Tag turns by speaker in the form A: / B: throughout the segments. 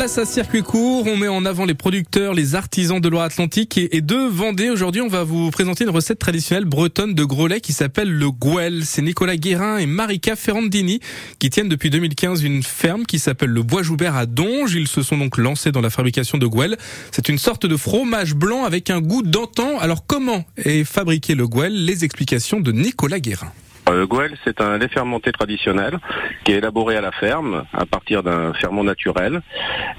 A: Place à circuit court, on met en avant les producteurs, les artisans de Loire-Atlantique et, de Vendée. Aujourd'hui, on va vous présenter une recette traditionnelle bretonne de gros qui s'appelle le gouel. C'est Nicolas Guérin et Marika Ferrandini qui tiennent depuis 2015 une ferme qui s'appelle le Bois Joubert à Donge. Ils se sont donc lancés dans la fabrication de gouel. C'est une sorte de fromage blanc avec un goût d'antan. Alors comment est fabriqué le gouel? Les explications de Nicolas Guérin.
B: Le gouel, c'est un lait fermenté traditionnel qui est élaboré à la ferme à partir d'un ferment naturel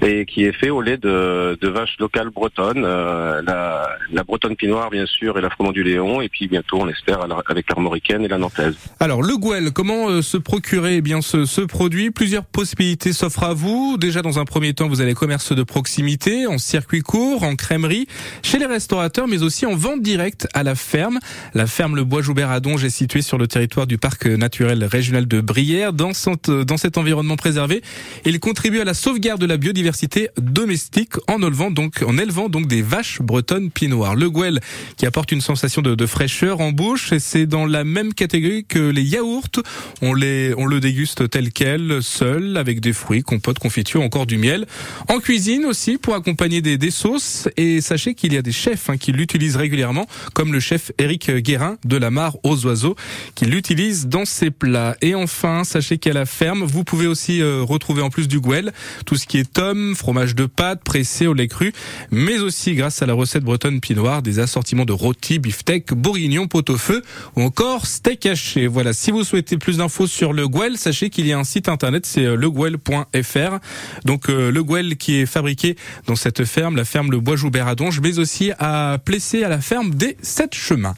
B: et qui est fait au lait de, vaches locales bretonnes, euh, la, bretonne pinoire bien sûr et la froment du Léon et puis bientôt on espère avec l'armoricaine et la nantaise.
A: Alors le gouel, comment euh, se procurer eh bien ce, produit? Plusieurs possibilités s'offrent à vous. Déjà dans un premier temps, vous avez commerce de proximité, en circuit court, en crèmerie, chez les restaurateurs, mais aussi en vente directe à la ferme. La ferme Le Bois Joubert à Donge est située sur le territoire du parc naturel régional de Brière. Dans, dans cet environnement préservé, il contribue à la sauvegarde de la biodiversité domestique en élevant donc, en élevant donc des vaches bretonnes pinoires. Le gouel qui apporte une sensation de, fraîcheur en bouche et c'est dans la même catégorie que les yaourts. On les, on le déguste tel quel, seul, avec des fruits, compotes, confitures, encore du miel. En cuisine aussi pour accompagner des, sauces et sachez qu'il y a des chefs hein, qui l'utilisent régulièrement, comme le chef Éric Guérin de la Mare aux Oiseaux, qui l'utilise dans ses plats. Et enfin, sachez qu'à la ferme, vous pouvez aussi euh, retrouver en plus du gouel tout ce qui est tome, fromage de pâte, pressé au lait cru, mais aussi grâce à la recette bretonne pinoire, des assortiments de rôti, beefsteak, bourguignon, pot-au-feu ou encore steak haché. Voilà, si vous souhaitez plus d'infos sur le gouel, sachez qu'il y a un site internet, c'est euh, legouel.fr. Donc euh, le gouel qui est fabriqué dans cette ferme, la ferme Le Bois Joubert à Donge, mais aussi à Plessé à la ferme des Sept Chemins.